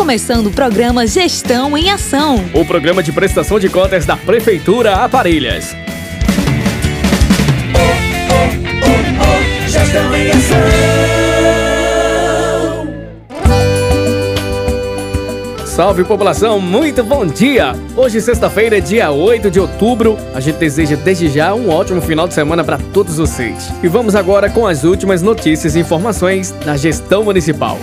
Começando o programa Gestão em Ação. O programa de prestação de contas da Prefeitura Aparelhas. Oh, oh, oh, oh, gestão em Ação. Salve população, muito bom dia! Hoje, sexta-feira, dia 8 de outubro, a gente deseja desde já um ótimo final de semana para todos vocês. E vamos agora com as últimas notícias e informações da gestão municipal.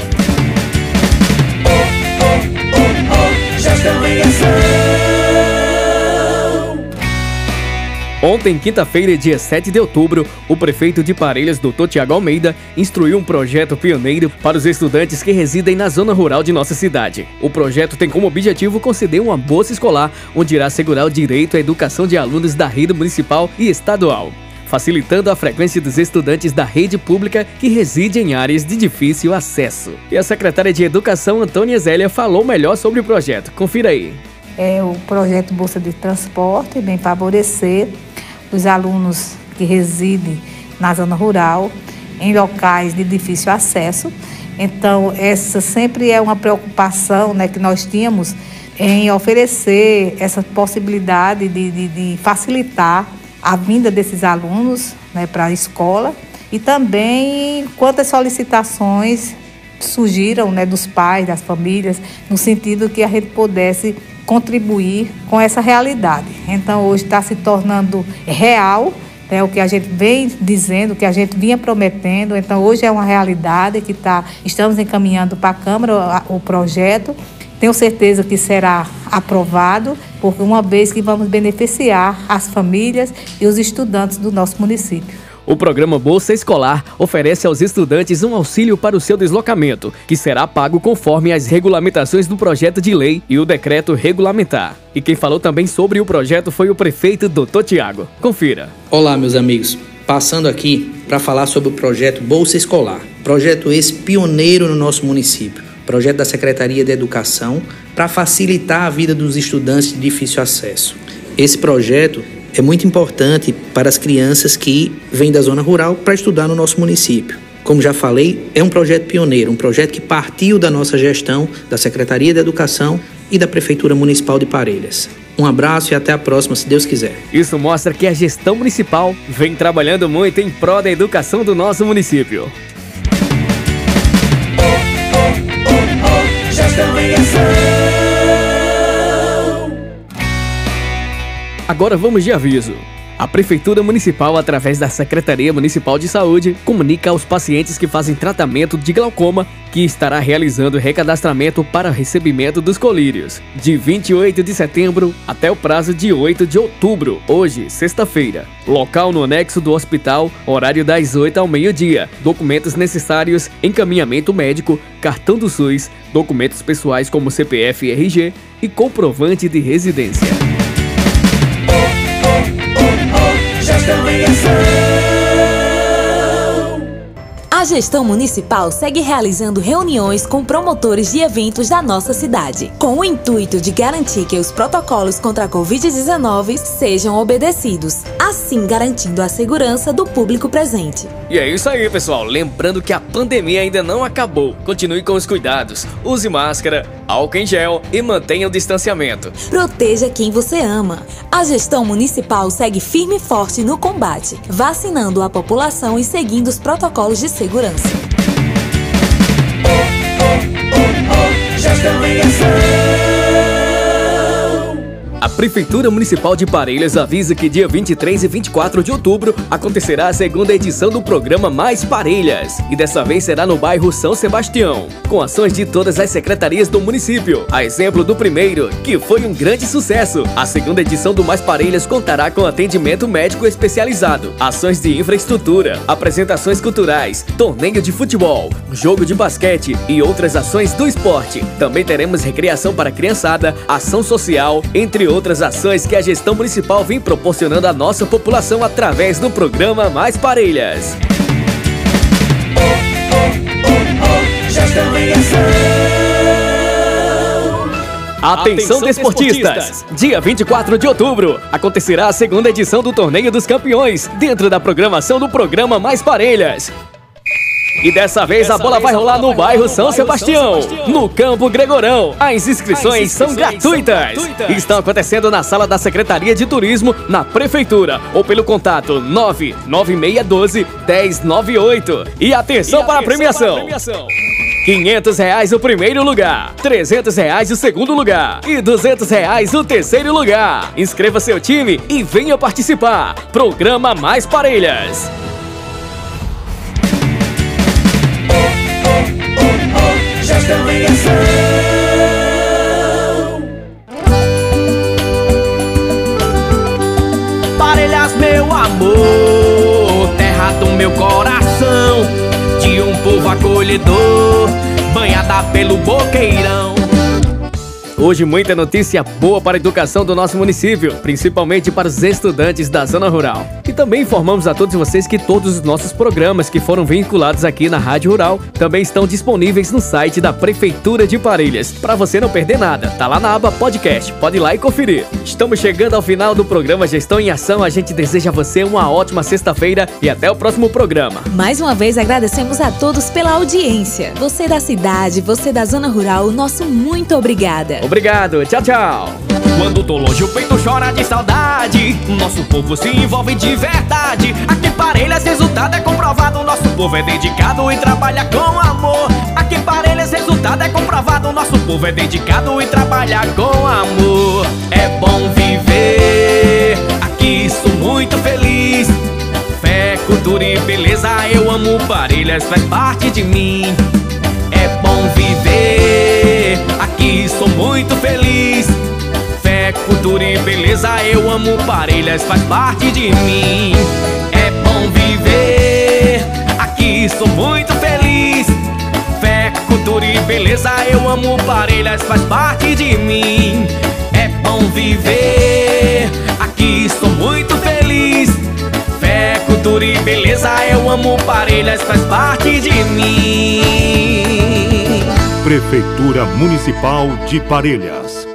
Ontem, quinta-feira, dia 7 de outubro, o prefeito de Parelhas, Dr. Tiago Almeida, instruiu um projeto pioneiro para os estudantes que residem na zona rural de nossa cidade. O projeto tem como objetivo conceder uma bolsa escolar, onde irá assegurar o direito à educação de alunos da rede municipal e estadual facilitando a frequência dos estudantes da rede pública que residem em áreas de difícil acesso. E a secretária de Educação, Antônia Zélia, falou melhor sobre o projeto. Confira aí. É o projeto Bolsa de Transporte vem favorecer os alunos que residem na zona rural, em locais de difícil acesso. Então, essa sempre é uma preocupação né, que nós tínhamos em oferecer essa possibilidade de, de, de facilitar a vinda desses alunos né, para a escola e também quantas solicitações surgiram né, dos pais, das famílias, no sentido que a gente pudesse contribuir com essa realidade. Então, hoje está se tornando real é o que a gente vem dizendo, o que a gente vinha prometendo. Então, hoje é uma realidade que tá, estamos encaminhando para a Câmara o projeto. Tenho certeza que será aprovado, porque uma vez que vamos beneficiar as famílias e os estudantes do nosso município. O programa Bolsa Escolar oferece aos estudantes um auxílio para o seu deslocamento, que será pago conforme as regulamentações do projeto de lei e o decreto regulamentar. E quem falou também sobre o projeto foi o prefeito Dr. Tiago. Confira. Olá, meus amigos. Passando aqui para falar sobre o projeto Bolsa Escolar. Projeto esse pioneiro no nosso município. Projeto da Secretaria de Educação para facilitar a vida dos estudantes de difícil acesso. Esse projeto é muito importante para as crianças que vêm da zona rural para estudar no nosso município. Como já falei, é um projeto pioneiro, um projeto que partiu da nossa gestão, da Secretaria de Educação e da Prefeitura Municipal de Parelhas. Um abraço e até a próxima, se Deus quiser. Isso mostra que a gestão municipal vem trabalhando muito em prol da educação do nosso município. Oh, oh, oh, Agora vamos de aviso. A Prefeitura Municipal, através da Secretaria Municipal de Saúde, comunica aos pacientes que fazem tratamento de glaucoma que estará realizando recadastramento para recebimento dos colírios, de 28 de setembro até o prazo de 8 de outubro, hoje, sexta-feira. Local no anexo do hospital, horário das 8 ao meio-dia. Documentos necessários: encaminhamento médico, cartão do SUS, documentos pessoais como CPF e RG e comprovante de residência. A gestão municipal segue realizando reuniões com promotores de eventos da nossa cidade, com o intuito de garantir que os protocolos contra a Covid-19 sejam obedecidos, assim garantindo a segurança do público presente. E é isso aí, pessoal. Lembrando que a pandemia ainda não acabou. Continue com os cuidados. Use máscara, álcool em gel e mantenha o distanciamento. Proteja quem você ama. A gestão municipal segue firme e forte no combate, vacinando a população e seguindo os protocolos de segurança. Oh, oh, oh, oh, ação. A Prefeitura Municipal de Parelhas avisa que dia 23 e 24 de outubro acontecerá a segunda edição do programa Mais Parelhas. E dessa vez será no bairro São Sebastião, com ações de todas as secretarias do município. A exemplo do primeiro, que foi um grande sucesso. A segunda edição do Mais Parelhas contará com atendimento médico especializado, ações de infraestrutura, apresentações culturais, torneio de futebol, jogo de basquete e outras ações do esporte. Também teremos recreação para criançada, ação social, entre outras outras ações que a gestão municipal vem proporcionando à nossa população através do programa Mais Parelhas. Ação. Atenção, desportistas! Dia 24 de outubro acontecerá a segunda edição do Torneio dos Campeões, dentro da programação do programa Mais Parelhas. E dessa vez a bola vai rolar no bairro São Sebastião, no Campo Gregorão. As inscrições são gratuitas. Estão acontecendo na sala da Secretaria de Turismo, na Prefeitura, ou pelo contato 99612 1098. E atenção para a premiação! 500 reais o primeiro lugar, 300 reais o segundo lugar e 200 reais o terceiro lugar. Inscreva seu time e venha participar. Programa Mais Parelhas. Parelhas, meu amor, terra do meu coração, de um povo acolhedor, banhada pelo boqueirão. Hoje muita notícia boa para a educação do nosso município, principalmente para os estudantes da zona rural. E também informamos a todos vocês que todos os nossos programas que foram vinculados aqui na Rádio Rural também estão disponíveis no site da Prefeitura de Parelhas. Para você não perder nada, tá lá na aba podcast. Pode ir lá e conferir. Estamos chegando ao final do programa Gestão em Ação. A gente deseja a você uma ótima sexta-feira e até o próximo programa. Mais uma vez agradecemos a todos pela audiência. Você da cidade, você da zona rural, nosso muito obrigada. Obrigado, tchau, tchau. Quando tô longe, o peito chora de saudade. Nosso povo se envolve de verdade. Aqui Parelhas, resultado é comprovado. Nosso povo é dedicado e trabalha com amor. Aqui Parelhas, resultado é comprovado. Nosso povo é dedicado e trabalha com amor. É bom viver. Aqui sou muito feliz. Fé, cultura e beleza, eu amo Parelhas, faz parte de mim. Sou muito feliz. Fé, cultura e beleza, eu amo Parelhas, faz parte de mim. É bom viver, aqui sou muito feliz. Fé, cultura e beleza, eu amo Parelhas, faz parte de mim. É bom viver, aqui sou muito feliz. Fé, cultura e beleza, eu amo Parelhas, faz parte de mim. Prefeitura Municipal de Parelhas